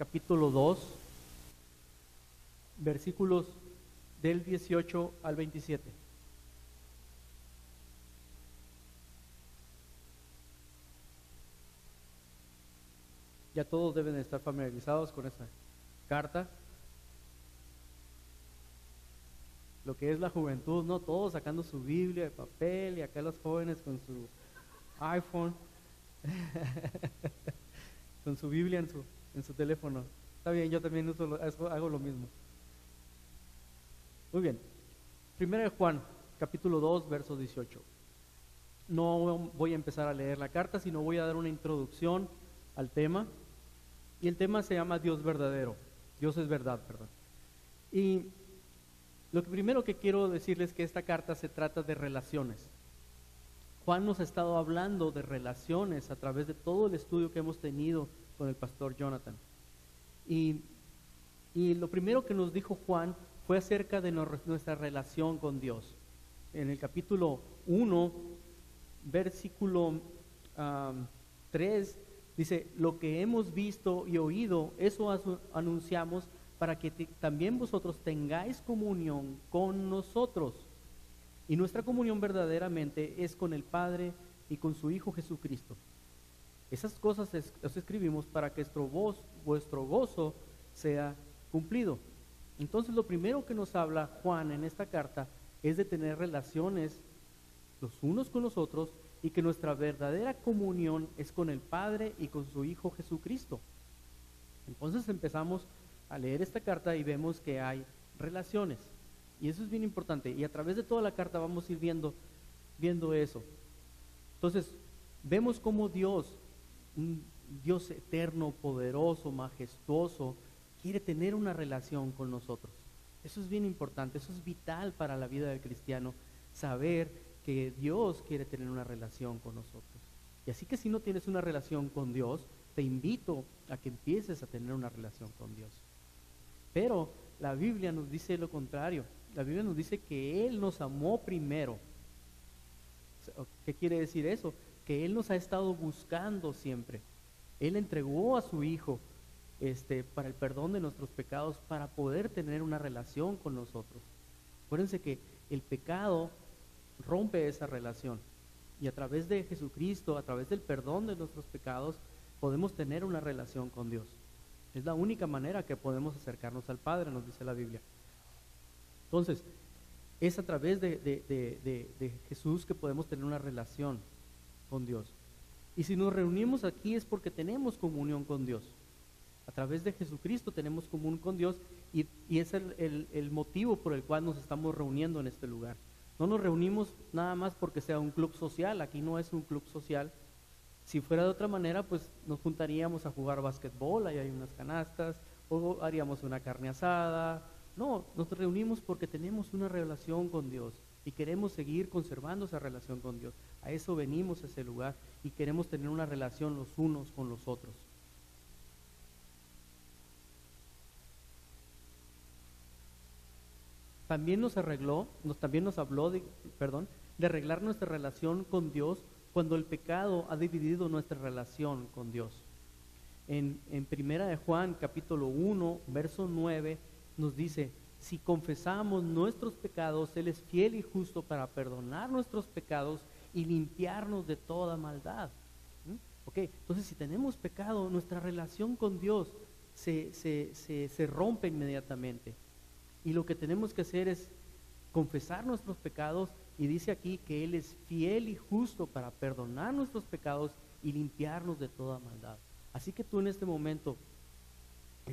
capítulo 2, versículos del 18 al 27. Ya todos deben estar familiarizados con esta carta. Lo que es la juventud, ¿no? Todos sacando su Biblia de papel y acá los jóvenes con su iPhone, con su Biblia en su, en su teléfono. Está bien, yo también uso hago lo mismo. Muy bien. Primera de Juan, capítulo 2, verso 18. No voy a empezar a leer la carta, sino voy a dar una introducción al tema. Y el tema se llama Dios verdadero. Dios es verdad, perdón. Y lo que primero que quiero decirles es que esta carta se trata de relaciones. Juan nos ha estado hablando de relaciones a través de todo el estudio que hemos tenido con el pastor Jonathan. Y, y lo primero que nos dijo Juan fue acerca de nuestra relación con Dios. En el capítulo 1, versículo 3, dice, lo que hemos visto y oído, eso anunciamos para que también vosotros tengáis comunión con nosotros. Y nuestra comunión verdaderamente es con el Padre y con su Hijo Jesucristo. Esas cosas las escribimos para que vuestro, gozo sea cumplido. Entonces lo primero que nos habla Juan en esta carta es de tener relaciones los unos con los otros y que nuestra verdadera comunión es con el Padre y con su Hijo Jesucristo. Entonces empezamos a leer esta carta y vemos que hay relaciones. Y eso es bien importante. Y a través de toda la carta vamos a ir viendo, viendo eso. Entonces, vemos cómo Dios, un Dios eterno, poderoso, majestuoso, quiere tener una relación con nosotros. Eso es bien importante, eso es vital para la vida del cristiano, saber que Dios quiere tener una relación con nosotros. Y así que si no tienes una relación con Dios, te invito a que empieces a tener una relación con Dios. Pero la Biblia nos dice lo contrario. La Biblia nos dice que Él nos amó primero. ¿Qué quiere decir eso? Que Él nos ha estado buscando siempre. Él entregó a su Hijo este, para el perdón de nuestros pecados, para poder tener una relación con nosotros. Acuérdense que el pecado rompe esa relación. Y a través de Jesucristo, a través del perdón de nuestros pecados, podemos tener una relación con Dios. Es la única manera que podemos acercarnos al Padre, nos dice la Biblia. Entonces, es a través de, de, Jesús que podemos tener una relación con Dios. Y si nos reunimos aquí es porque tenemos comunión con Dios. A través de Jesucristo tenemos comunión con Dios y, es el, el, motivo por el cual nos estamos reuniendo en este lugar. No nos reunimos nada más porque sea un club social, aquí no es un club social, si fuera de otra manera, pues nos juntaríamos a jugar básquetbol, ahí hay unas canastas, o haríamos una carne asada. No, nos reunimos porque tenemos una relación con Dios y queremos seguir conservando esa relación con Dios. A eso venimos a ese lugar y queremos tener una relación los unos con los otros. También nos arregló, nos, también nos habló de, perdón, de arreglar nuestra relación con Dios cuando el pecado ha dividido nuestra relación con Dios. En, en Primera de Juan, capítulo 1, verso 9, nos dice, si confesamos nuestros pecados, Él es fiel y justo para perdonar nuestros pecados y limpiarnos de toda maldad. ¿Mm? Ok, entonces si tenemos pecado, nuestra relación con Dios se, se, se rompe inmediatamente. Y lo que tenemos que hacer es confesar nuestros pecados y dice aquí que Él es fiel y justo para perdonar nuestros pecados y limpiarnos de toda maldad. Así que tú en este momento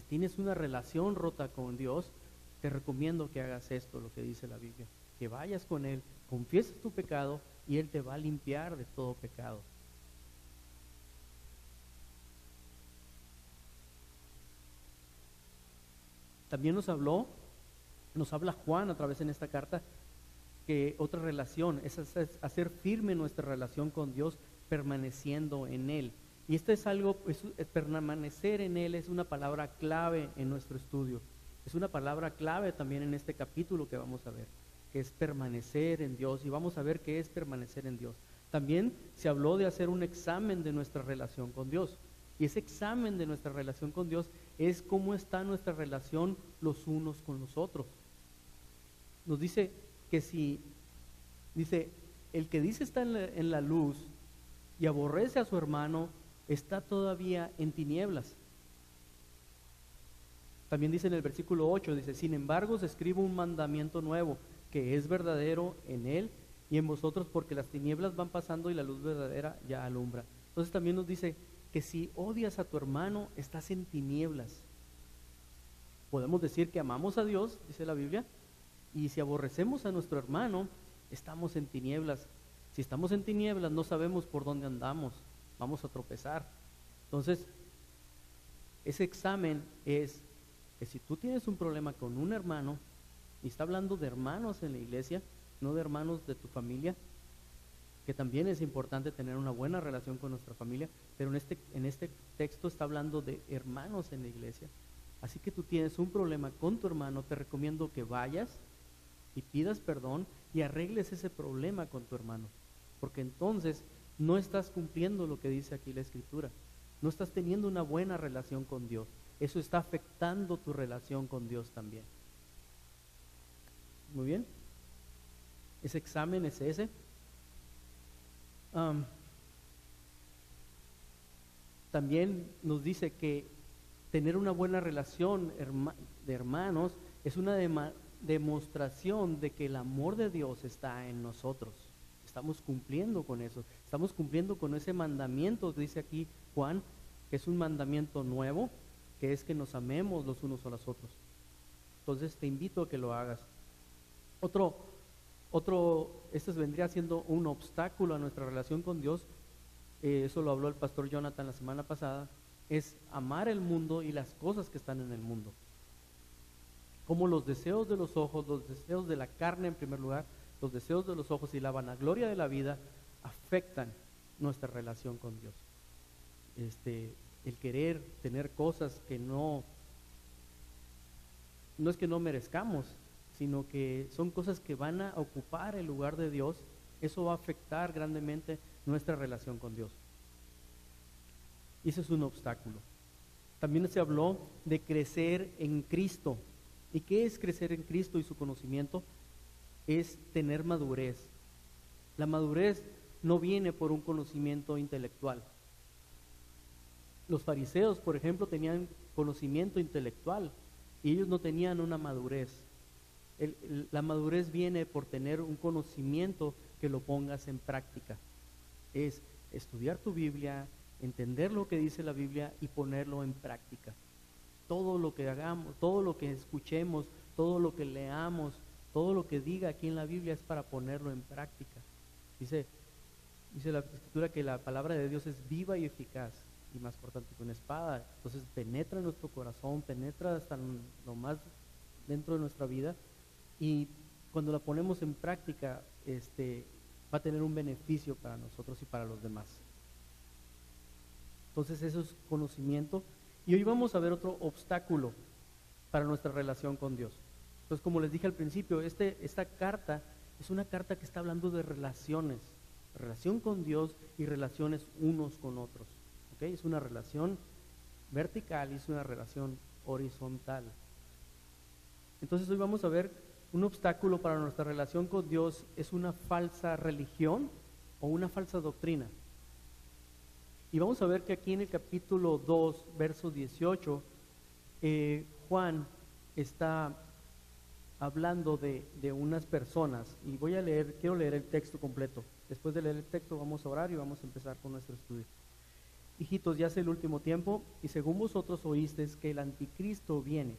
tienes una relación rota con Dios, te recomiendo que hagas esto, lo que dice la Biblia, que vayas con Él, confieses tu pecado y Él te va a limpiar de todo pecado. También nos habló, nos habla Juan a través en esta carta que otra relación, es hacer firme nuestra relación con Dios permaneciendo en Él. Y esto es algo, es, permanecer en Él es una palabra clave en nuestro estudio. Es una palabra clave también en este capítulo que vamos a ver, que es permanecer en Dios. Y vamos a ver qué es permanecer en Dios. También se habló de hacer un examen de nuestra relación con Dios. Y ese examen de nuestra relación con Dios es cómo está nuestra relación los unos con los otros. Nos dice que si, dice, el que dice está en la, luz y aborrece a su hermano, está todavía en tinieblas. También dice en el versículo 8, dice, sin embargo os escribo un mandamiento nuevo, que es verdadero en él y en vosotros, porque las tinieblas van pasando y la luz verdadera ya alumbra. Entonces también nos dice que si odias a tu hermano, estás en tinieblas. Podemos decir que amamos a Dios, dice la Biblia, y si aborrecemos a nuestro hermano, estamos en tinieblas. Si estamos en tinieblas, no sabemos por dónde andamos, vamos a tropezar. Entonces, ese examen es que si tú tienes un problema con un hermano, y está hablando de hermanos en la iglesia, no de hermanos de tu familia, que también es importante tener una buena relación con nuestra familia, pero en este, en este texto está hablando de hermanos en la iglesia. Así que tú tienes un problema con tu hermano, te recomiendo que vayas y pidas perdón y arregles ese problema con tu hermano, porque entonces no estás cumpliendo lo que dice aquí la escritura, no estás teniendo una buena relación con Dios, eso está afectando tu relación con Dios también. Muy bien, ese examen es ese. también nos dice que tener una buena relación de hermanos es una demostración de que el amor de Dios está en nosotros. Estamos cumpliendo con eso. Estamos cumpliendo con ese mandamiento, dice aquí Juan, que es un mandamiento nuevo, que es que nos amemos los unos a los otros. Entonces te invito a que lo hagas. Otro, otro, este vendría siendo un obstáculo a nuestra relación con Dios, eh, eso lo habló el pastor Jonathan la semana pasada, es amar el mundo y las cosas que están en el mundo. Como los deseos de los ojos, los deseos de la carne en primer lugar, los deseos de los ojos y la vanagloria de la vida afectan nuestra relación con Dios. Este, el querer tener cosas que no, no es que no merezcamos, sino que son cosas que van a ocupar el lugar de Dios, eso va a afectar grandemente nuestra relación con Dios. Y ese es un obstáculo. También se habló de crecer en Cristo. ¿Y qué es crecer en Cristo y su conocimiento? Es tener madurez. La madurez no viene por un conocimiento intelectual. Los fariseos, por ejemplo, tenían conocimiento intelectual y ellos no tenían una madurez la madurez viene por tener un conocimiento que lo pongas en práctica. Es estudiar tu Biblia, entender lo que dice la Biblia y ponerlo en práctica. Todo lo que hagamos, todo lo que escuchemos, todo lo que leamos, todo lo que diga aquí en la Biblia es para ponerlo en práctica. Dice, dice la escritura que la palabra de Dios es viva y eficaz y más importante que una espada. Entonces penetra en nuestro corazón, penetra hasta lo más dentro de nuestra vida y cuando la ponemos en práctica, este, va a tener un beneficio para nosotros y para los demás. Entonces eso es conocimiento. Y hoy vamos a ver otro obstáculo para nuestra relación con Dios. Entonces, como les dije al principio, este, esta carta es una carta que está hablando de relaciones, relación con Dios y relaciones unos con otros. Es una relación vertical y es una relación horizontal. Entonces hoy vamos a ver un obstáculo para nuestra relación con Dios es una falsa religión o una falsa doctrina. Y vamos a ver que aquí en el capítulo 2, verso 18, eh, Juan está hablando de, de, unas personas. Y voy a leer, quiero leer el texto completo. Después de leer el texto vamos a orar y vamos a empezar con nuestro estudio. Hijitos, ya es el último tiempo y según vosotros oísteis que el anticristo viene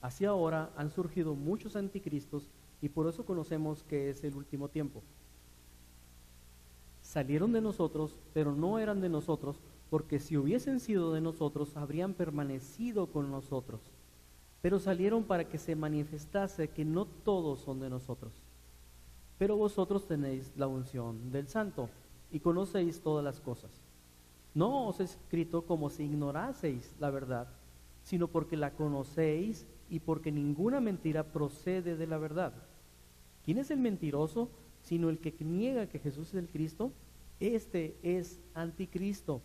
Así ahora han surgido muchos anticristos y por eso conocemos que es el último tiempo. Salieron de nosotros, pero no eran de nosotros, porque si hubiesen sido de nosotros, habrían permanecido con nosotros. Pero salieron para que se manifestase que no todos son de nosotros. Pero vosotros tenéis la unción del Santo y conocéis todas las cosas. No os he escrito como si ignoraseis la verdad, sino porque la conocéis y porque ninguna mentira procede de la verdad. ¿Quién es el mentiroso sino el que niega que Jesús es el Cristo? Este es anticristo,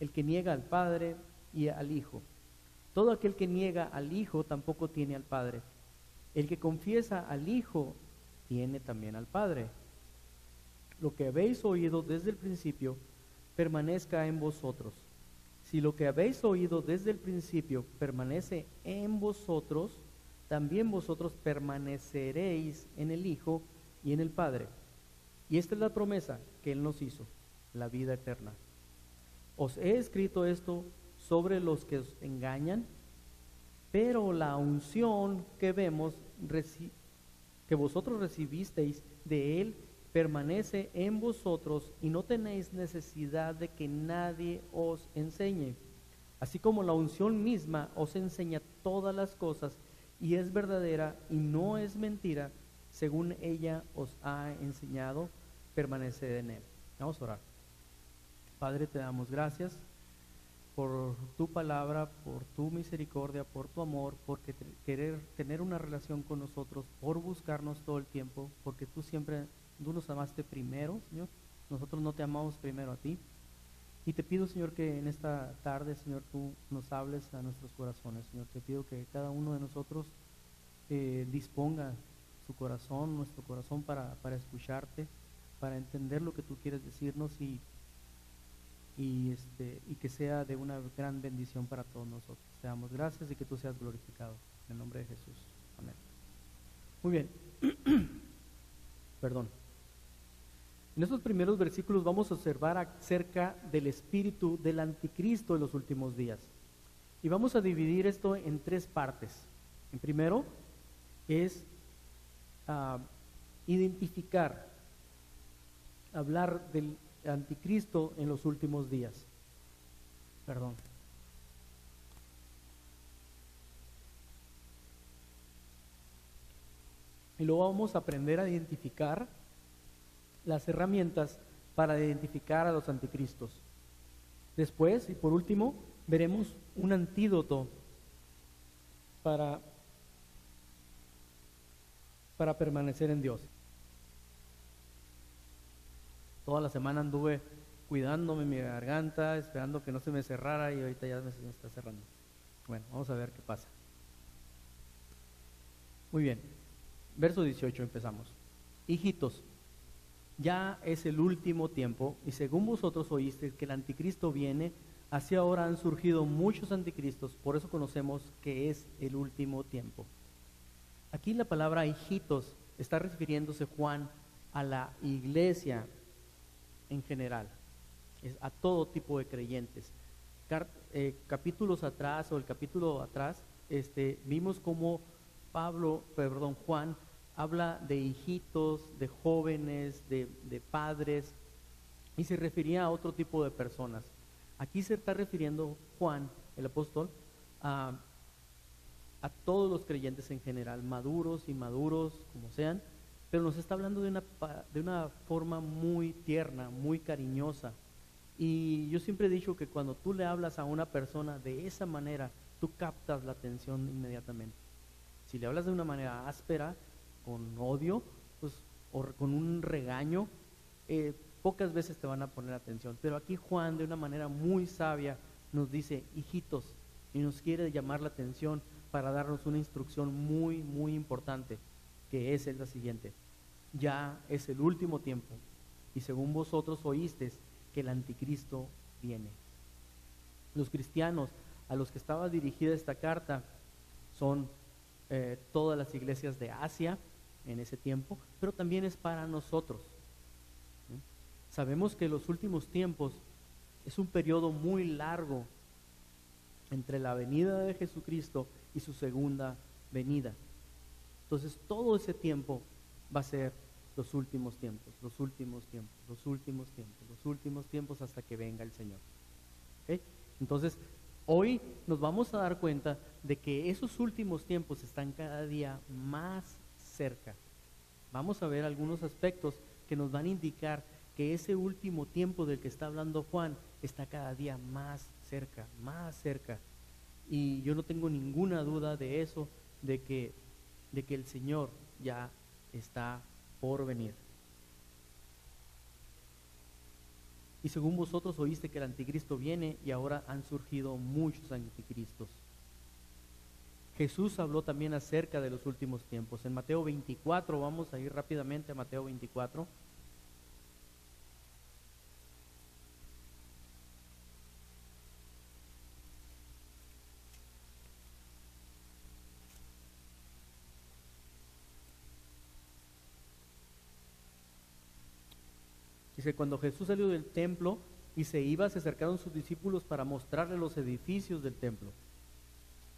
el que niega al Padre y al Hijo. Todo aquel que niega al Hijo tampoco tiene al Padre. El que confiesa al Hijo tiene también al Padre. Lo que habéis oído desde el principio permanezca en vosotros. Si lo que habéis oído desde el principio permanece en vosotros, también vosotros permaneceréis en el Hijo y en el Padre. Y esta es la promesa que Él nos hizo, la vida eterna. Os he escrito esto sobre los que os engañan, pero la unción que vemos, que vosotros recibisteis de Él, permanece en vosotros y no tenéis necesidad de que nadie os enseñe. Así como la unción misma os enseña todas las cosas y es verdadera y no es mentira, según ella os ha enseñado, permaneced en Él. Vamos a orar. Padre, te damos gracias por tu palabra, por tu misericordia, por tu amor, por querer tener una relación con nosotros, por buscarnos todo el tiempo, porque tú siempre, tú nos amaste primero, Señor. Nosotros no te amamos primero a ti. Y te pido, Señor, que en esta tarde, Señor, tú nos hables a nuestros corazones, Señor. Te pido que cada uno de nosotros eh, disponga su corazón, nuestro corazón para, para escucharte, para entender lo que tú quieres decirnos y y, este, y que sea de una gran bendición para todos nosotros. Te damos gracias y que tú seas glorificado. En el nombre de Jesús. Amén. Muy bien. Perdón. En estos primeros versículos vamos a observar acerca del espíritu del anticristo en los últimos días. Y vamos a dividir esto en tres partes. En primero es ah, identificar, hablar del anticristo en los últimos días. Perdón. Y luego vamos a aprender a identificar las herramientas para identificar a los anticristos. Después, y por último, veremos un antídoto para, para permanecer en Dios. Toda la semana anduve cuidándome mi garganta, esperando que no se me cerrara y ahorita ya se me está cerrando. Bueno, vamos a ver qué pasa. Muy bien, verso 18 empezamos. Hijitos, ya es el último tiempo y según vosotros oísteis que el anticristo viene, así ahora han surgido muchos anticristos, por eso conocemos que es el último tiempo. Aquí la palabra hijitos está refiriéndose Juan a la iglesia en general, es a todo tipo de creyentes. Eh, capítulos atrás o el capítulo atrás, este, vimos cómo Pablo, perdón, Juan habla de hijitos, de jóvenes, de, de padres, y se refería a otro tipo de personas. Aquí se está refiriendo Juan, el apóstol, a, a todos los creyentes en general, maduros, inmaduros, como sean, pero nos está hablando de una, de una forma muy tierna, muy cariñosa. Y yo siempre he dicho que cuando tú le hablas a una persona de esa manera, tú captas la atención inmediatamente. Si le hablas de una manera áspera, con odio, pues, o con un regaño, eh, pocas veces te van a poner atención. Pero aquí Juan, de una manera muy sabia, nos dice, hijitos, y nos quiere llamar la atención para darnos una instrucción muy, muy importante, que es la siguiente ya es el último tiempo y según vosotros oísteis que el anticristo viene. Los cristianos a los que estaba dirigida esta carta son eh, todas las iglesias de Asia en ese tiempo, pero también es para nosotros. Sabemos que los últimos tiempos es un periodo muy largo entre la venida de Jesucristo y su segunda venida. Entonces todo ese tiempo va a ser los últimos tiempos, los últimos tiempos, los últimos tiempos, los últimos tiempos hasta que venga el Señor. Entonces, hoy nos vamos a dar cuenta de que esos últimos tiempos están cada día más cerca. Vamos a ver algunos aspectos que nos van a indicar que ese último tiempo del que está hablando Juan está cada día más cerca, más cerca. Y yo no tengo ninguna duda de eso, de que, de que el Señor ya está por venir. Y según vosotros oíste que el anticristo viene y ahora han surgido muchos anticristos. Jesús habló también acerca de los últimos tiempos. En Mateo 24, vamos a ir rápidamente a Mateo 24. Dice, cuando Jesús salió del templo y se iba, se acercaron sus discípulos para mostrarle los edificios del templo.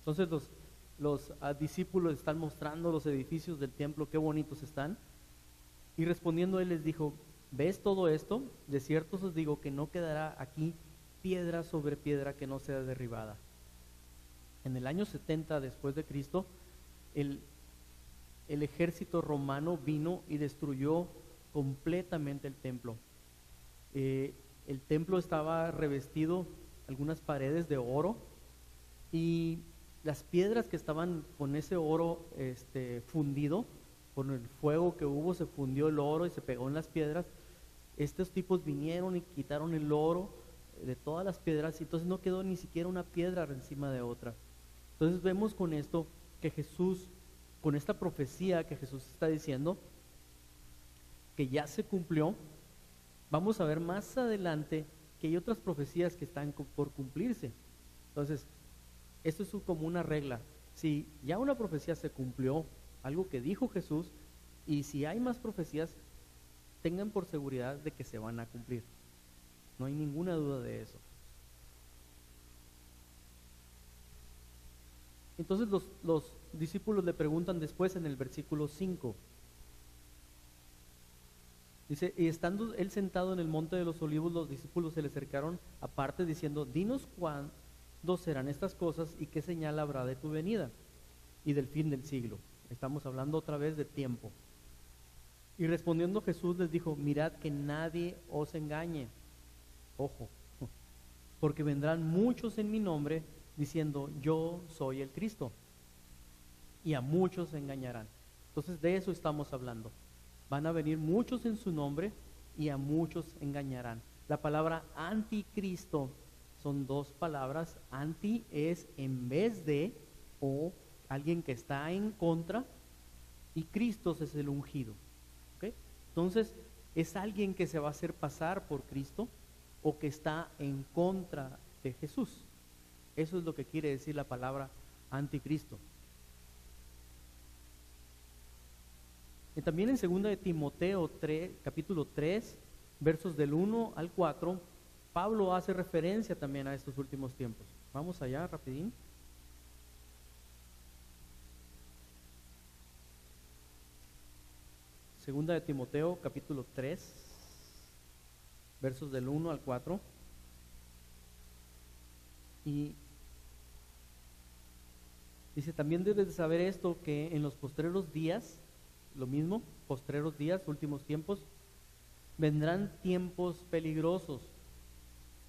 Entonces los, los ah, discípulos están mostrando los edificios del templo, qué bonitos están. Y respondiendo él les dijo, ¿ves todo esto? De cierto os digo que no quedará aquí piedra sobre piedra que no sea derribada. En el año 70 después de Cristo, el, el ejército romano vino y destruyó completamente el templo. Eh, el templo estaba revestido, algunas paredes de oro, y las piedras que estaban con ese oro este, fundido, con el fuego que hubo, se fundió el oro y se pegó en las piedras. Estos tipos vinieron y quitaron el oro de todas las piedras y entonces no quedó ni siquiera una piedra encima de otra. Entonces vemos con esto que Jesús, con esta profecía que Jesús está diciendo, que ya se cumplió, vamos a ver más adelante que hay otras profecías que están por cumplirse. Entonces, esto es como una regla. Si ya una profecía se cumplió, algo que dijo Jesús, y si hay más profecías, tengan por seguridad de que se van a cumplir. No hay ninguna duda de eso. Entonces los, los discípulos le preguntan después en el versículo 5, Dice, y estando él sentado en el monte de los olivos, los discípulos se le acercaron aparte diciendo, dinos cuándo serán estas cosas y qué señal habrá de tu venida y del fin del siglo. Estamos hablando otra vez de tiempo. Y respondiendo Jesús les dijo, mirad que nadie os engañe. Ojo, porque vendrán muchos en mi nombre diciendo, yo soy el Cristo. Y a muchos engañarán. Entonces de eso estamos hablando. Van a venir muchos en su nombre y a muchos engañarán. La palabra anticristo son dos palabras. Anti es en vez de o alguien que está en contra y Cristo es el ungido. Entonces, es alguien que se va a hacer pasar por Cristo o que está en contra de Jesús. Eso es lo que quiere decir la palabra anticristo. Y también en 2 de Timoteo 3, capítulo 3, versos del 1 al 4, Pablo hace referencia también a estos últimos tiempos. Vamos allá, rapidín. Segunda de Timoteo, capítulo 3, versos del 1 al 4. Y dice, también debes de saber esto, que en los postreros días lo mismo, postreros días, últimos tiempos, vendrán tiempos peligrosos,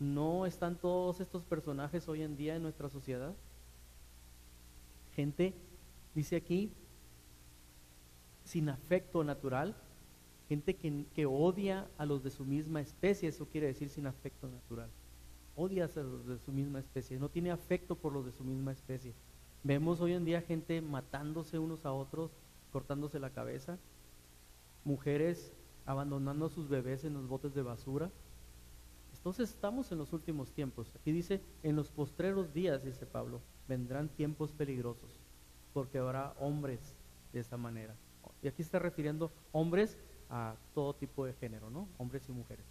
¿no están todos estos personajes hoy en día en nuestra sociedad? Gente, dice aquí, sin afecto natural, gente que, que, odia a los de su misma especie, eso quiere decir sin afecto natural. Odia a los de su misma especie, no tiene afecto por los de su misma especie. Vemos hoy en día gente matándose unos a otros, cortándose la cabeza, mujeres abandonando a sus bebés en los botes de basura. Entonces estamos en los últimos tiempos. Aquí dice, en los postreros días, dice Pablo, vendrán tiempos peligrosos, porque habrá hombres de esta manera. Y aquí está refiriendo hombres a todo tipo de género, ¿no? Hombres y mujeres.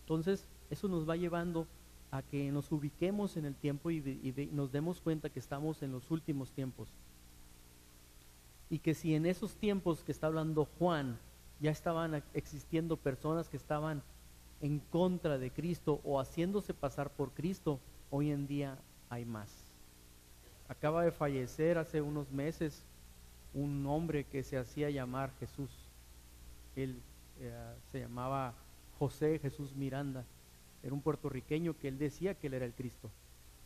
Entonces, eso nos va llevando a que nos ubiquemos en el tiempo y, nos demos cuenta que estamos en los últimos tiempos. Y que si en esos tiempos que está hablando Juan ya estaban existiendo personas que estaban en contra de Cristo o haciéndose pasar por Cristo, hoy en día hay más. Acaba de fallecer hace unos meses un hombre que se hacía llamar Jesús. Él eh, se llamaba José Jesús Miranda. Era un puertorriqueño que él decía que él era el Cristo.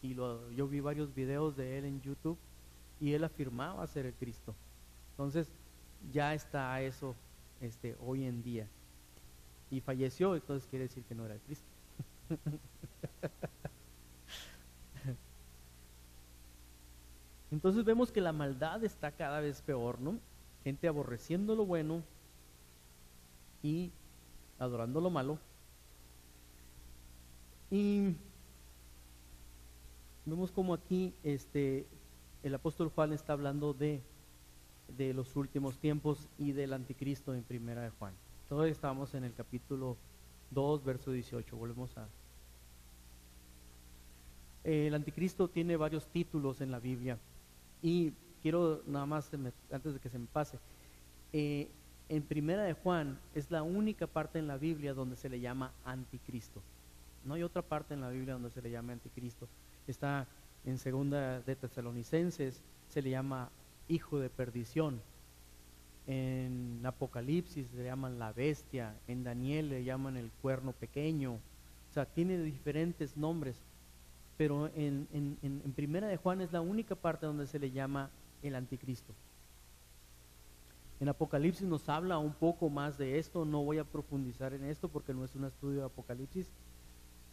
Y lo, yo vi varios videos de él en YouTube y él afirmaba ser el Cristo. Entonces ya está eso este, hoy en día. Y falleció, entonces quiere decir que no era el Cristo. Entonces vemos que la maldad está cada vez peor, ¿no? Gente aborreciendo lo bueno y adorando lo malo. Y vemos como aquí este, el apóstol Juan está hablando de, de los últimos tiempos y del anticristo en primera de Juan. Todavía estamos en el capítulo 2, verso 18. Volvemos a... El anticristo tiene varios títulos en la Biblia. Y quiero nada más, antes de que se me pase, eh, en Primera de Juan es la única parte en la Biblia donde se le llama anticristo. No hay otra parte en la Biblia donde se le llame anticristo. Está en Segunda de Tesalonicenses, se le llama hijo de perdición. En Apocalipsis le llaman la bestia, en Daniel le llaman el cuerno pequeño. O sea, tiene diferentes nombres pero en, en, Primera de Juan es la única parte donde se le llama el anticristo. En Apocalipsis nos habla un poco más de esto, no voy a profundizar en esto porque no es un estudio de Apocalipsis.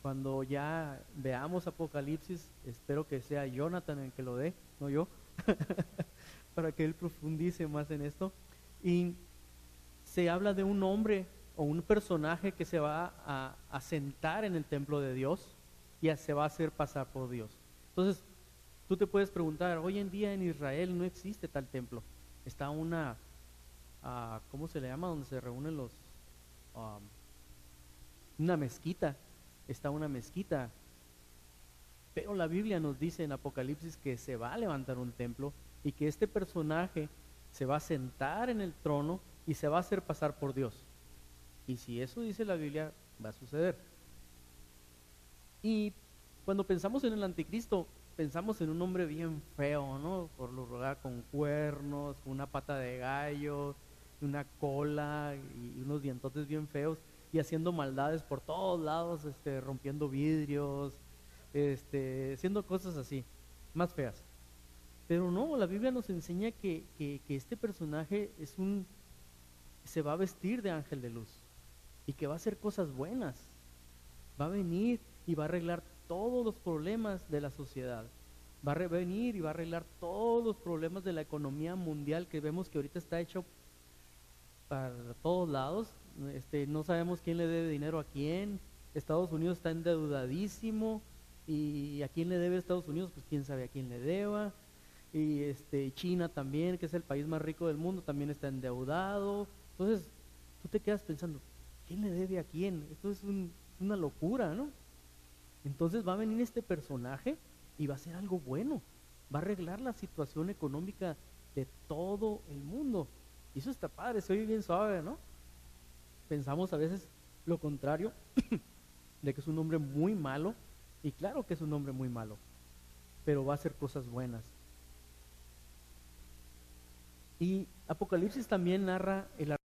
Cuando ya veamos Apocalipsis, espero que sea Jonathan el que lo dé, no yo, para que él profundice más en esto. Y se habla de un hombre o un personaje que se va a, a sentar en el templo de Dios y se va a hacer pasar por Dios. Entonces, tú te puedes preguntar, hoy en día en Israel no existe tal templo. Está una, uh, ¿cómo se le llama? Donde se reúnen los... Um, una mezquita. Está una mezquita. Pero la Biblia nos dice en Apocalipsis que se va a levantar un templo y que este personaje se va a sentar en el trono y se va a hacer pasar por Dios. Y si eso dice la Biblia, va a suceder. Y cuando pensamos en el anticristo, pensamos en un hombre bien feo, ¿no? Por lo rogar con cuernos, una pata de gallo, una cola y unos dientotes bien feos y haciendo maldades por todos lados, este, rompiendo vidrios, este, haciendo cosas así, más feas. Pero no, la Biblia nos enseña que, que, este personaje es un, se va a vestir de ángel de luz y que va a hacer cosas buenas. Va a venir y va a arreglar todos los problemas de la sociedad. Va a venir y va a arreglar todos los problemas de la economía mundial que vemos que ahorita está hecho para todos lados. Este, no sabemos quién le debe dinero a quién. Estados Unidos está endeudadísimo y a quién le debe Estados Unidos, pues quién sabe a quién le deba. Y este, China también, que es el país más rico del mundo, también está endeudado. Entonces, tú te quedas pensando, ¿quién le debe a quién? Esto es una locura, ¿no? Entonces va a venir este personaje y va a ser algo bueno. Va a arreglar la situación económica de todo el mundo. Y eso está padre, se oye bien suave, ¿no? Pensamos a veces lo contrario, de que es un hombre muy malo. Y claro que es un hombre muy malo, pero va a hacer cosas buenas. Y Apocalipsis también narra el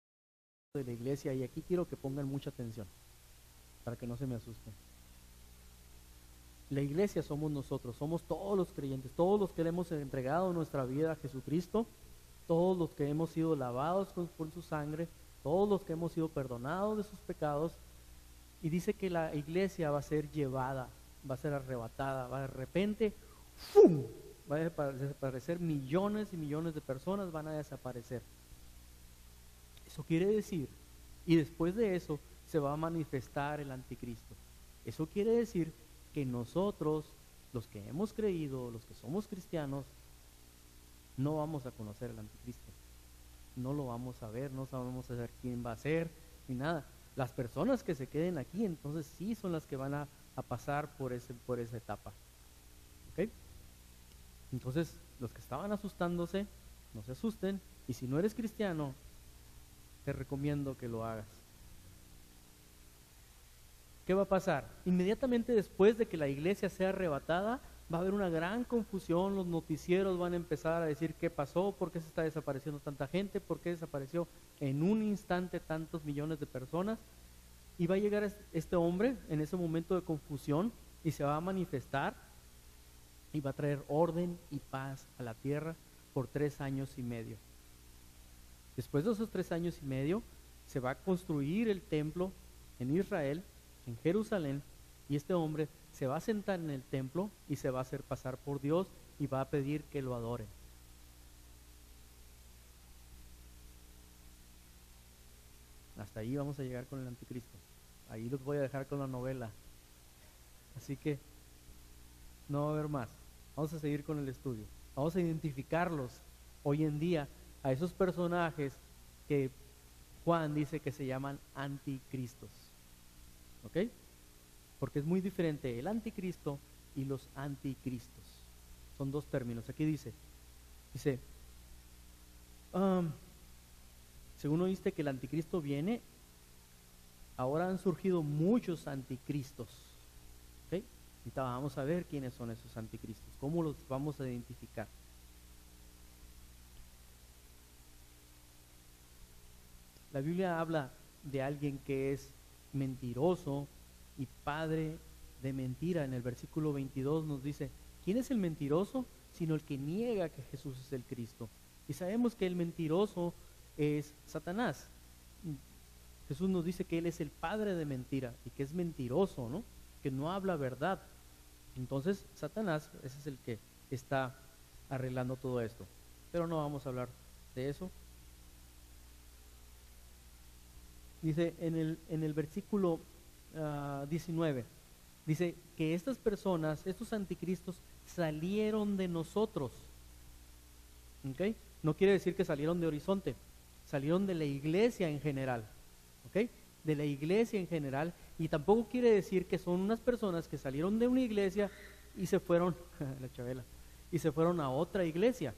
de la iglesia, y aquí quiero que pongan mucha atención, para que no se me asusten. La iglesia somos nosotros, somos todos los creyentes, todos los que le hemos entregado nuestra vida a Jesucristo, todos los que hemos sido lavados con, su sangre, todos los que hemos sido perdonados de sus pecados. Y dice que la iglesia va a ser llevada, va a ser arrebatada, va de repente, ¡fum! Va a desaparecer millones y millones de personas, van a desaparecer. Eso quiere decir, y después de eso se va a manifestar el anticristo. Eso quiere decir que nosotros, los que hemos creído, los que somos cristianos, no vamos a conocer al anticristo. No lo vamos a ver, no sabemos saber quién va a ser, ni nada. Las personas que se queden aquí, entonces sí son las que van a, pasar por, ese, por esa etapa. Entonces, los que estaban asustándose, no se asusten. Y si no eres cristiano, te recomiendo que lo hagas. ¿Qué va a pasar? Inmediatamente después de que la iglesia sea arrebatada, va a haber una gran confusión, los noticieros van a empezar a decir qué pasó, por qué se está desapareciendo tanta gente, por qué desapareció en un instante tantos millones de personas. Y va a llegar este hombre en ese momento de confusión y se va a manifestar y va a traer orden y paz a la tierra por tres años y medio. Después de esos tres años y medio, se va a construir el templo en Israel, en Jerusalén, y este hombre se va a sentar en el templo y se va a hacer pasar por Dios y va a pedir que lo adoren. Hasta ahí vamos a llegar con el anticristo. Ahí los voy a dejar con la novela. Así que no va a haber más. Vamos a seguir con el estudio. Vamos a identificarlos hoy en día a esos personajes que Juan dice que se llaman anticristos. ¿Ok? Porque es muy diferente el anticristo y los anticristos. Son dos términos. Aquí dice, dice, um, según oíste que el anticristo viene, ahora han surgido muchos anticristos. Ahorita vamos a ver quiénes son esos anticristos, cómo los vamos a identificar. La Biblia habla de alguien que es mentiroso y padre de mentira. En el versículo 22 nos dice, ¿quién es el mentiroso? Sino el que niega que Jesús es el Cristo. Y sabemos que el mentiroso es Satanás. Jesús nos dice que Él es el padre de mentira y que es mentiroso, ¿no? Que no habla verdad. Entonces, Satanás, ese es el que está arreglando todo esto. Pero no vamos a hablar de eso. Dice en el, en el versículo 19, ah, dice que estas personas, estos anticristos, salieron de nosotros. ¿Ok? No quiere decir que salieron de Horizonte, salieron de la iglesia en general. ¿Ok? De la iglesia en general. Y tampoco quiere decir que son unas personas que salieron de una iglesia y se fueron, la chavela, y se fueron a otra iglesia.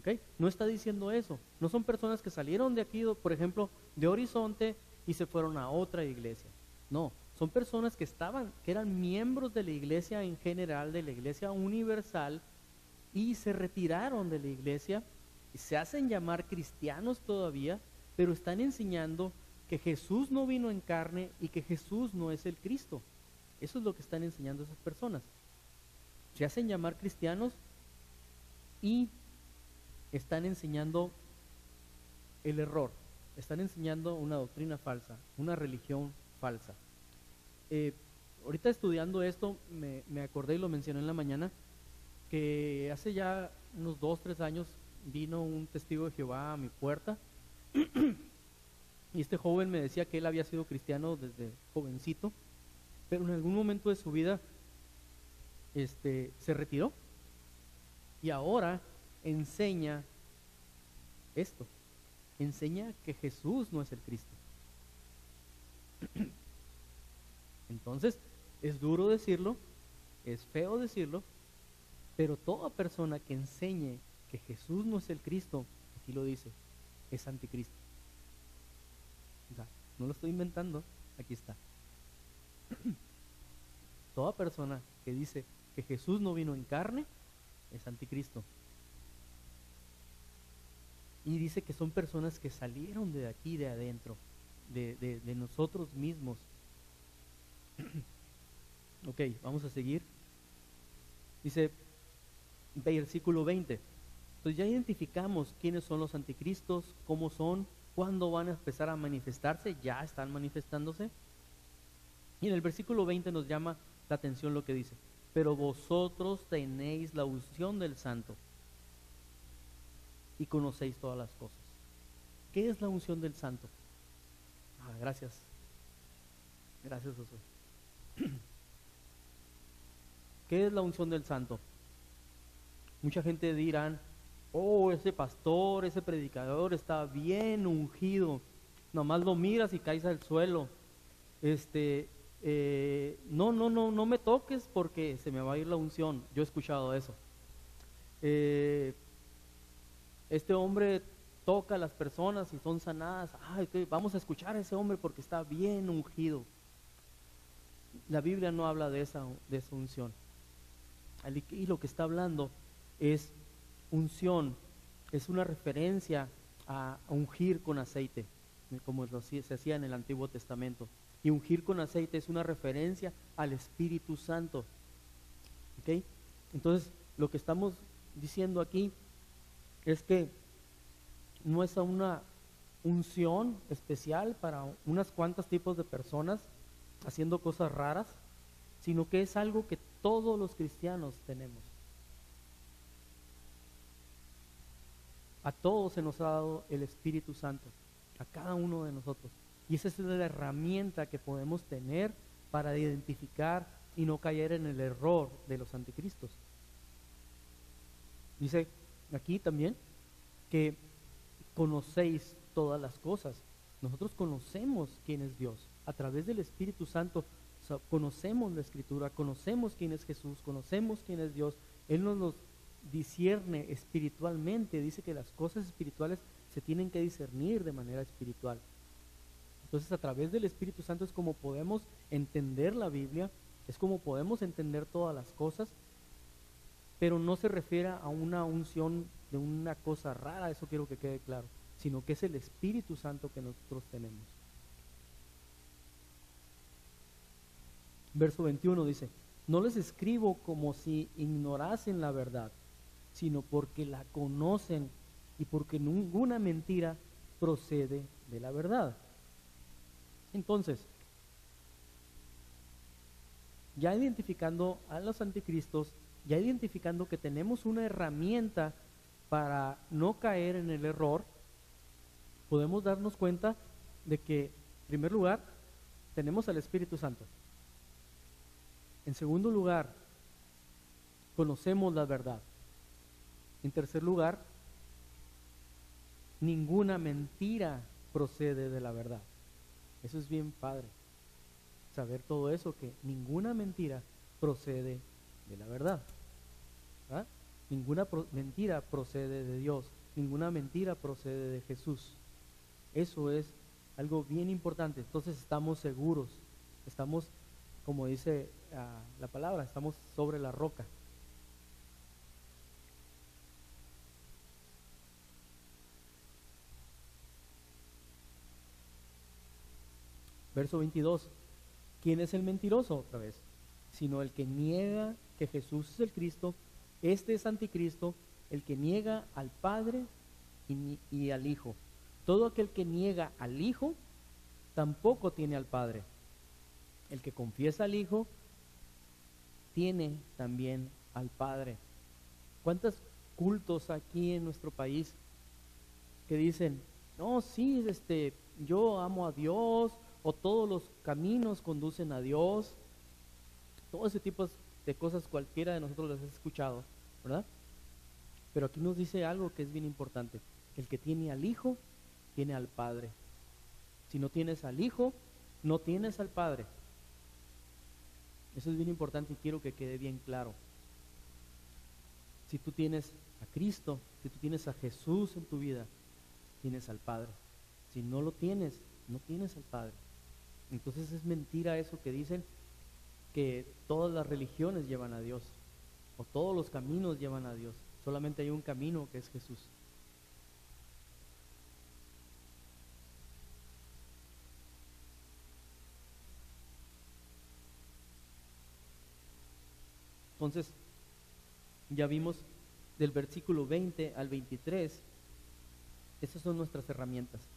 ¿Ok? No está diciendo eso. No son personas que salieron de aquí, por ejemplo, de Horizonte y se fueron a otra iglesia. No, son personas que estaban, que eran miembros de la iglesia en general, de la iglesia universal, y se retiraron de la iglesia y se hacen llamar cristianos todavía, pero están enseñando que Jesús no vino en carne y que Jesús no es el Cristo. Eso es lo que están enseñando esas personas. Se hacen llamar cristianos y están enseñando el error, están enseñando una doctrina falsa, una religión falsa. Eh, ahorita estudiando esto, me, me, acordé y lo mencioné en la mañana, que hace ya unos dos, tres años vino un testigo de Jehová a mi puerta y este joven me decía que él había sido cristiano desde jovencito, pero en algún momento de su vida este, se retiró y ahora enseña esto, enseña que Jesús no es el Cristo. Entonces, es duro decirlo, es feo decirlo, pero toda persona que enseñe que Jesús no es el Cristo, aquí lo dice, es anticristo. No lo estoy inventando, aquí está. Toda persona que dice que Jesús no vino en carne es anticristo. Y dice que son personas que salieron de aquí, de adentro, de, de, nosotros mismos. ok, vamos a seguir. Dice, versículo 20. Entonces ya identificamos quiénes son los anticristos, cómo son, cuándo van a empezar a manifestarse, ya están manifestándose. Y en el versículo 20 nos llama la atención lo que dice, pero vosotros tenéis la unción del santo y conocéis todas las cosas. ¿Qué es la unción del santo? Ah, gracias. Gracias, Josué. ¿Qué es la unción del santo? Mucha gente dirán, oh, ese pastor, ese predicador está bien ungido. Nomás lo miras y caes al suelo. Este, eh, no, no, no, no me toques porque se me va a ir la unción. Yo he escuchado eso. Eh, este hombre toca a las personas y son sanadas. Ay, vamos a escuchar a ese hombre porque está bien ungido. La Biblia no habla de esa, de esa unción. Y lo que está hablando es unción, es una referencia a, ungir con aceite, como se hacía en el Antiguo Testamento. Y ungir con aceite es una referencia al Espíritu Santo. Entonces, lo que estamos diciendo aquí es que no es una unción especial para unas cuantas tipos de personas haciendo cosas raras, sino que es algo que todos los cristianos tenemos. A todos se nos ha dado el Espíritu Santo, a cada uno de nosotros. Y esa es la herramienta que podemos tener para identificar y no caer en el error de los anticristos. Dice aquí también que conocéis todas las cosas. Nosotros conocemos quién es Dios. A través del Espíritu Santo conocemos la Escritura, conocemos quién es Jesús, conocemos quién es Dios. Él nos los discierne espiritualmente. Dice que las cosas espirituales se tienen que discernir de manera espiritual. Entonces a través del Espíritu Santo es como podemos entender la Biblia, es como podemos entender todas las cosas, pero no se refiere a una unción de una cosa rara, eso quiero que quede claro, sino que es el Espíritu Santo que nosotros tenemos. Verso 21 dice, no les escribo como si ignorasen la verdad, sino porque la conocen y porque ninguna mentira procede de la verdad. Entonces, ya identificando a los anticristos, ya identificando que tenemos una herramienta para no caer en el error, podemos darnos cuenta de que, en primer lugar, tenemos al Espíritu Santo. En segundo lugar, conocemos la verdad. En tercer lugar, ninguna mentira procede de la verdad. Eso es bien padre. Saber todo eso, que ninguna mentira procede de la verdad. Ninguna mentira procede de Dios. Ninguna mentira procede de Jesús. Eso es algo bien importante. Entonces estamos seguros. Estamos, como dice ah, la palabra, estamos sobre la roca. Verso 22. ¿Quién es el mentiroso otra vez? Sino el que niega que Jesús es el Cristo. Este es anticristo, el que niega al Padre y, al Hijo. Todo aquel que niega al Hijo tampoco tiene al Padre. El que confiesa al Hijo tiene también al Padre. ¿Cuántos cultos aquí en nuestro país que dicen, no, sí, este, yo amo a Dios, o todos los caminos conducen a Dios, todo ese tipo de cosas cualquiera de nosotros las ha escuchado, ¿verdad? Pero aquí nos dice algo que es bien importante. El que tiene al Hijo, tiene al Padre. Si no tienes al Hijo, no tienes al Padre. Eso es bien importante y quiero que quede bien claro. Si tú tienes a Cristo, si tú tienes a Jesús en tu vida, tienes al Padre. Si no lo tienes, no tienes al Padre. Entonces es mentira eso que dicen que todas las religiones llevan a Dios o todos los caminos llevan a Dios. Solamente hay un camino que es Jesús. Entonces, ya vimos del versículo 20 al 23, esas son nuestras herramientas.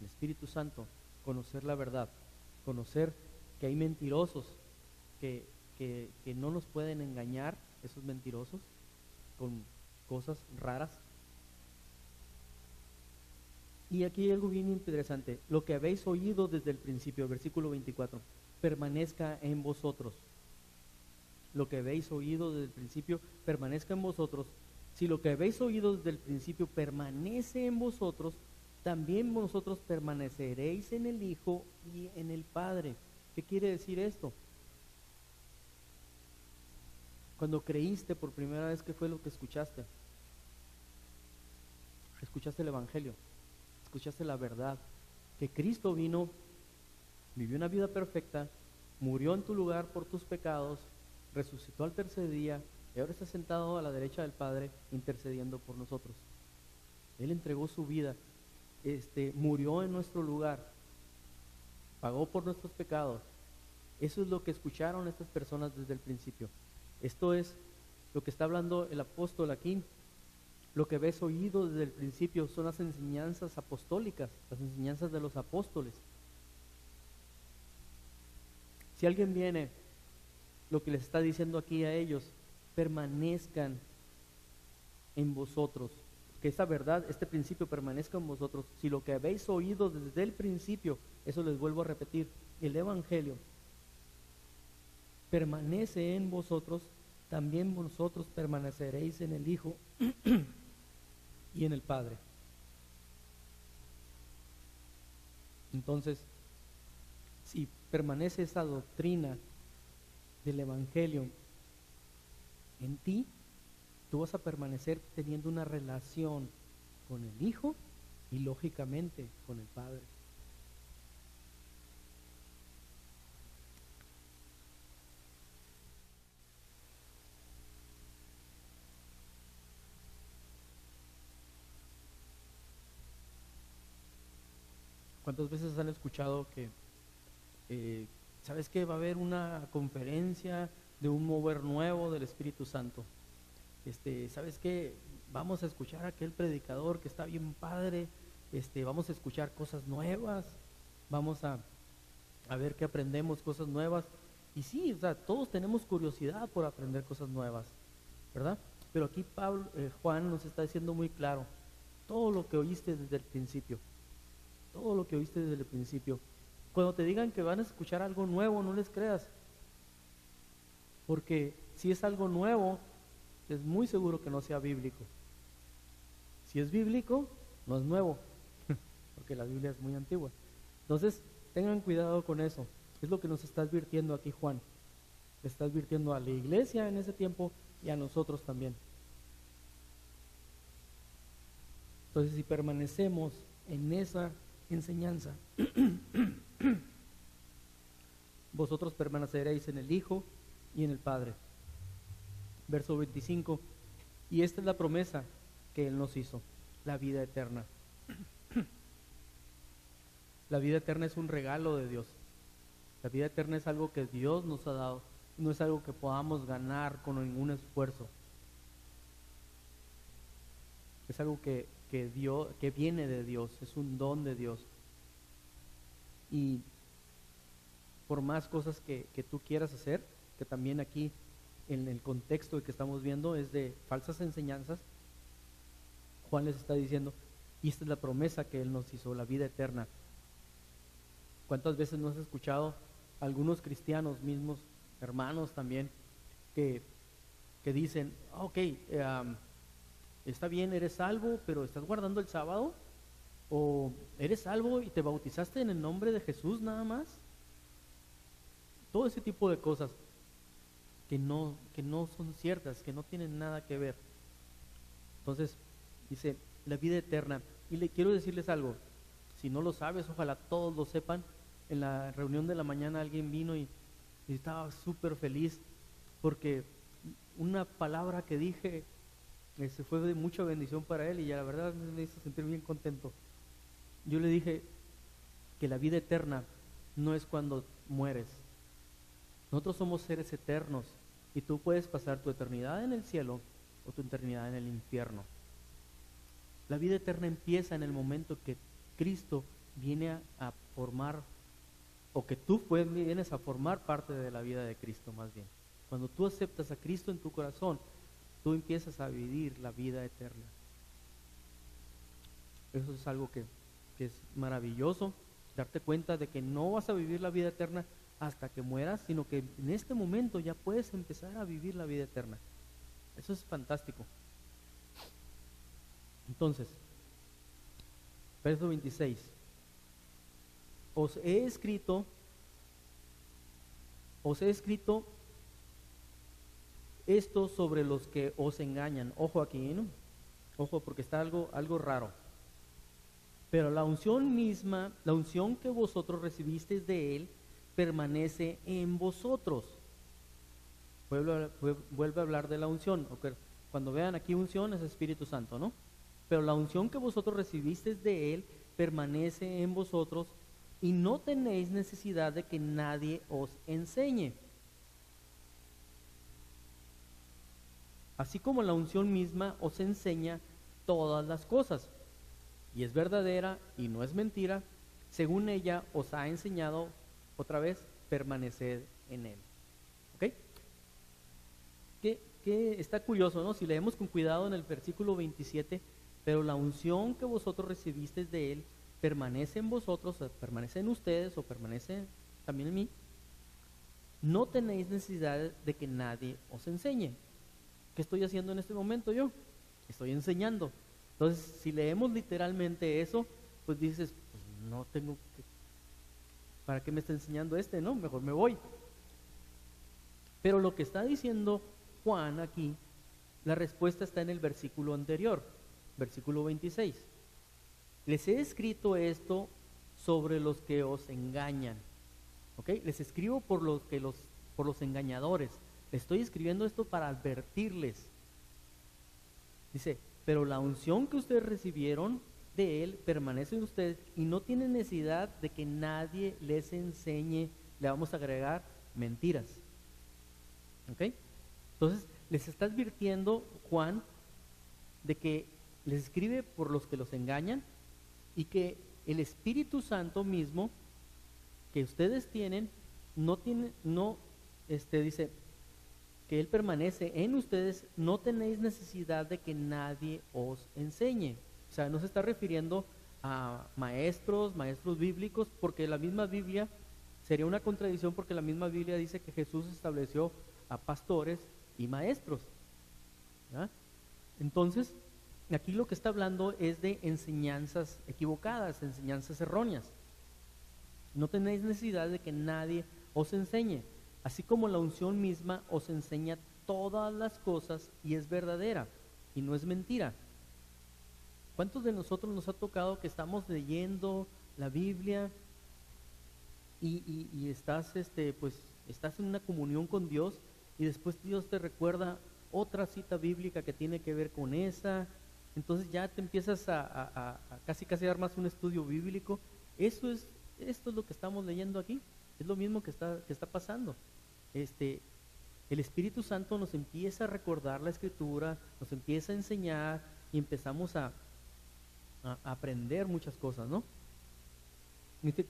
El Espíritu Santo, conocer la verdad, conocer que hay mentirosos que, no nos pueden engañar, esos mentirosos, con cosas raras. Y aquí hay algo bien interesante, lo que habéis oído desde el principio, versículo 24, permanezca en vosotros. Lo que habéis oído desde el principio, permanezca en vosotros. Si lo que habéis oído desde el principio permanece en vosotros, también vosotros permaneceréis en el Hijo y en el Padre. ¿Qué quiere decir esto? Cuando creíste por primera vez, ¿qué fue lo que escuchaste? Escuchaste el Evangelio. escuchaste la verdad, que Cristo vino, vivió una vida perfecta, murió en tu lugar por tus pecados, resucitó al tercer día y ahora está sentado a la derecha del Padre intercediendo por nosotros. Él entregó su vida, este, murió en nuestro lugar, pagó por nuestros pecados. Eso es lo que escucharon estas personas desde el principio. Esto es lo que está hablando el apóstol aquí. Lo que ves oído desde el principio son las enseñanzas apostólicas, las enseñanzas de los apóstoles. Si alguien viene, lo que les está diciendo aquí a ellos, permanezcan en vosotros. Que esa verdad, este principio permanezca en vosotros. Si lo que habéis oído desde el principio, eso les vuelvo a repetir, el Evangelio permanece en vosotros, también vosotros permaneceréis en el Hijo y en el Padre. Entonces, si permanece esa doctrina del Evangelio en ti, tú vas a permanecer teniendo una relación con el Hijo y lógicamente con el Padre. ¿Cuántas veces han escuchado que, eh, ¿sabes que Va a haber una conferencia de un mover nuevo del Espíritu Santo. Este, ¿Sabes qué? Vamos a escuchar a aquel predicador que está bien padre, este, vamos a escuchar cosas nuevas, vamos a, a ver qué aprendemos, cosas nuevas. Y sí, o sea, todos tenemos curiosidad por aprender cosas nuevas, ¿verdad? Pero aquí Pablo, eh, Juan nos está diciendo muy claro, todo lo que oíste desde el principio, todo lo que oíste desde el principio. Cuando te digan que van a escuchar algo nuevo, no les creas. Porque si es algo nuevo, es muy seguro que no sea bíblico. Si es bíblico, no es nuevo, porque la Biblia es muy antigua. Entonces, tengan cuidado con eso. Es lo que nos está advirtiendo aquí Juan. está advirtiendo a la iglesia en ese tiempo y a nosotros también. Entonces, si permanecemos en esa enseñanza. Vosotros permaneceréis en el Hijo y en el Padre. Verso 25. Y esta es la promesa que Él nos hizo, la vida eterna. La vida eterna es un regalo de Dios. La vida eterna es algo que Dios nos ha dado. No es algo que podamos ganar con ningún esfuerzo. Es algo que que, Dios, que viene de Dios, es un don de Dios. Y por más cosas que, que tú quieras hacer, que también aquí en el contexto que estamos viendo es de falsas enseñanzas, Juan les está diciendo, y esta es la promesa que Él nos hizo, la vida eterna. ¿Cuántas veces no has escuchado algunos cristianos mismos, hermanos también, que, que dicen, ok, eh, está bien, eres salvo, pero estás guardando el sábado, o eres salvo y te bautizaste en el nombre de Jesús nada más. Todo ese tipo de cosas que no, que no son ciertas, que no tienen nada que ver. Entonces, dice, la vida eterna. Y le quiero decirles algo, si no lo sabes, ojalá todos lo sepan. En la reunión de la mañana alguien vino y, estaba súper feliz porque una palabra que dije este, fue de mucha bendición para él y la verdad me hizo sentir bien contento. Yo le dije que la vida eterna no es cuando mueres. Nosotros somos seres eternos y tú puedes pasar tu eternidad en el cielo o tu eternidad en el infierno. La vida eterna empieza en el momento que Cristo viene a, formar, o que tú vienes a formar parte de la vida de Cristo más bien. Cuando tú aceptas a Cristo en tu corazón, tú empiezas a vivir la vida eterna. Eso es algo que, es maravilloso, darte cuenta de que no vas a vivir la vida eterna hasta que mueras, sino que en este momento ya puedes empezar a vivir la vida eterna. Eso es fantástico. Entonces, verso 26. Os he escrito, os he escrito esto sobre los que os engañan. Ojo aquí, ¿no? Ojo, porque está algo, algo raro. Pero la unción misma, la unción que vosotros recibisteis de Él, permanece en vosotros. Vuelve a, hablar de la unción. Cuando vean aquí unción es Espíritu Santo, ¿no? Pero la unción que vosotros recibisteis de Él permanece en vosotros y no tenéis necesidad de que nadie os enseñe. Así como la unción misma os enseña todas las cosas y es verdadera y no es mentira, según ella os ha enseñado otra vez, permanecer en él. ¿Ok? Que, está curioso, ¿no? Si leemos con cuidado en el versículo 27, pero la unción que vosotros recibisteis de él permanece en vosotros, permanece en ustedes o permanece también en mí, no tenéis necesidad de que nadie os enseñe. ¿Qué estoy haciendo en este momento yo? Estoy enseñando. Entonces, si leemos literalmente eso, pues dices, pues no tengo que, ¿para qué me está enseñando este? No, mejor me voy. Pero lo que está diciendo Juan aquí, la respuesta está en el versículo anterior, versículo 26. Les he escrito esto sobre los que os engañan. ¿Ok? Les escribo por los que los por los engañadores. Estoy escribiendo esto para advertirles. Dice, pero la unción que ustedes recibieron de Él permanece en ustedes y no tienen necesidad de que nadie les enseñe, le vamos a agregar mentiras. ¿Ok? Entonces, les está advirtiendo Juan de que les escribe por los que los engañan y que el Espíritu Santo mismo que ustedes tienen no tiene no este dice que Él permanece en ustedes, no tenéis necesidad de que nadie os enseñe. O sea, no se está refiriendo a maestros, maestros bíblicos, porque la misma Biblia sería una contradicción porque la misma Biblia dice que Jesús estableció a pastores y maestros. Entonces, aquí lo que está hablando es de enseñanzas equivocadas, enseñanzas erróneas. No tenéis necesidad de que nadie os enseñe así como la unción misma os enseña todas las cosas y es verdadera y no es mentira. ¿Cuántos de nosotros nos ha tocado que estamos leyendo la Biblia y, estás, este, pues, estás en una comunión con Dios y después Dios te recuerda otra cita bíblica que tiene que ver con esa? Entonces ya te empiezas a, casi casi dar más un estudio bíblico. Eso es, esto es lo que estamos leyendo aquí. Es lo mismo que está, que está pasando. Este, el Espíritu Santo nos empieza a recordar la escritura, nos empieza a enseñar y empezamos a, aprender muchas cosas, ¿no?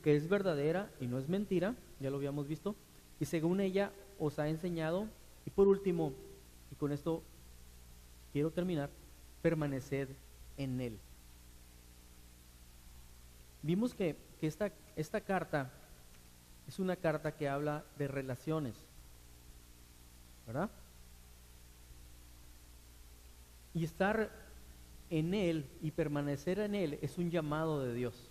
Que es verdadera y no es mentira, ya lo habíamos visto, y según ella os ha enseñado, y por último, y con esto quiero terminar, permaneced en él. Vimos que, que esta, esta carta es una carta que habla de relaciones, ¿verdad? Y estar en Él y permanecer en Él es un llamado de Dios.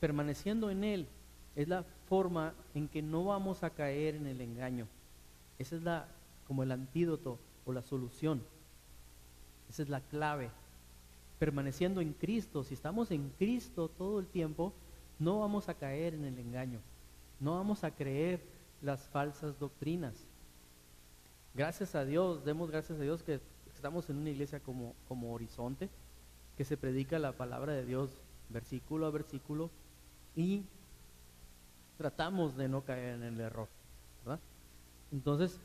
Permaneciendo en Él es la forma en que no vamos a caer en el engaño. Esa es la como el antídoto o la solución. Esa es la clave permaneciendo en Cristo, si estamos en Cristo todo el tiempo, no vamos a caer en el engaño, no vamos a creer las falsas doctrinas. Gracias a Dios, demos gracias a Dios que estamos en una iglesia como, como Horizonte, que se predica la palabra de Dios versículo a versículo y tratamos de no caer en el error. Entonces,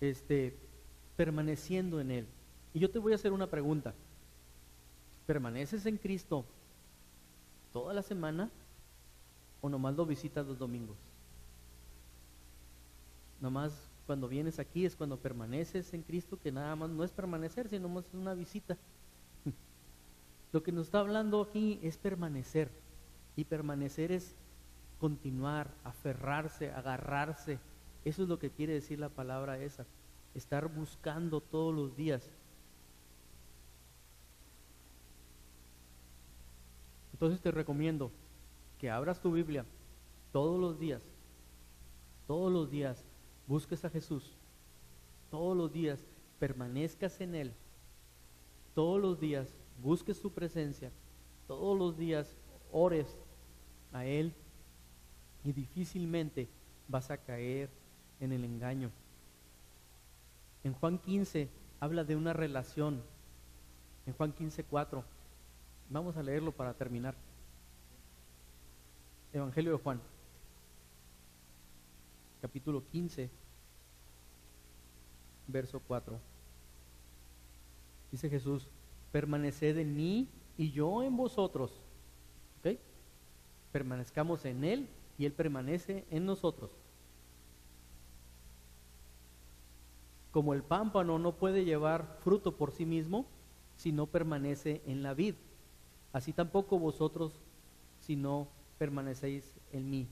este, permaneciendo en Él. Y yo te voy a hacer una pregunta permaneces en Cristo toda la semana o nomás lo visitas los domingos? Nomás cuando vienes aquí es cuando permaneces en Cristo, que nada más no es permanecer, sino más es una visita. Lo que nos está hablando aquí es permanecer. Y permanecer es continuar, aferrarse, agarrarse. Eso es lo que quiere decir la palabra esa. Estar buscando todos los días Entonces te recomiendo que abras tu Biblia todos los días, todos los días, busques a Jesús todos los días permanezcas en Él, todos los días busques su presencia, todos los días ores a Él y difícilmente vas a caer en el engaño. En Juan 15 habla de una relación. En Juan 15, 4. Vamos a leerlo para terminar. Evangelio de Juan, capítulo 15, verso 4. Dice Jesús, permaneced en mí y yo en vosotros. ¿Ok? Permanezcamos en Él y Él permanece en nosotros. Como el pámpano no puede llevar fruto por sí mismo si no permanece en la vid, así tampoco vosotros si no permanecéis en mí.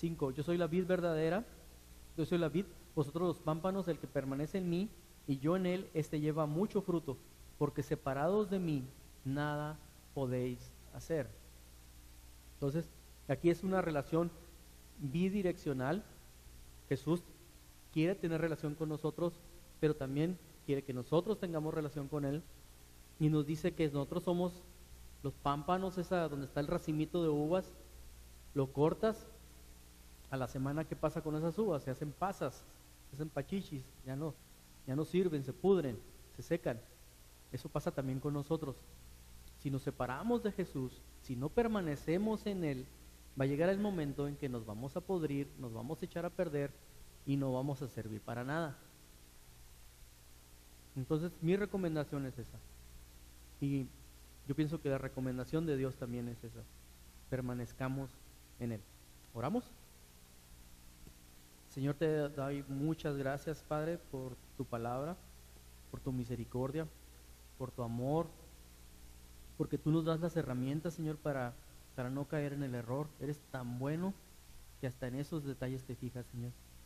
5, yo soy la vid verdadera, yo soy la vid, vosotros los pámpanos, el que permanece en mí y yo en él, este lleva mucho fruto, porque separados de mí nada podéis hacer. Entonces, aquí es una relación bidireccional Jesús quiere tener relación con nosotros, pero también quiere que nosotros tengamos relación con Él. Y nos dice que nosotros somos los pámpanos, esa donde está el racimito de uvas, lo cortas, a la semana que pasa con esas uvas, se hacen pasas, se hacen pachichis, ya no, ya no sirven, se pudren, se secan. Eso pasa también con nosotros. Si nos separamos de Jesús, si no permanecemos en Él, va a llegar el momento en que nos vamos a podrir, nos vamos a echar a perder y no vamos a servir para nada. Entonces mi recomendación es esa. Y yo pienso que la recomendación de Dios también es esa. Permanezcamos en Él. ¿Oramos? Señor, te doy muchas gracias, Padre, por tu palabra, por tu misericordia, por tu amor, porque tú nos das las herramientas, Señor, para para no caer en el error. Eres tan bueno que hasta en esos detalles te fijas, Señor.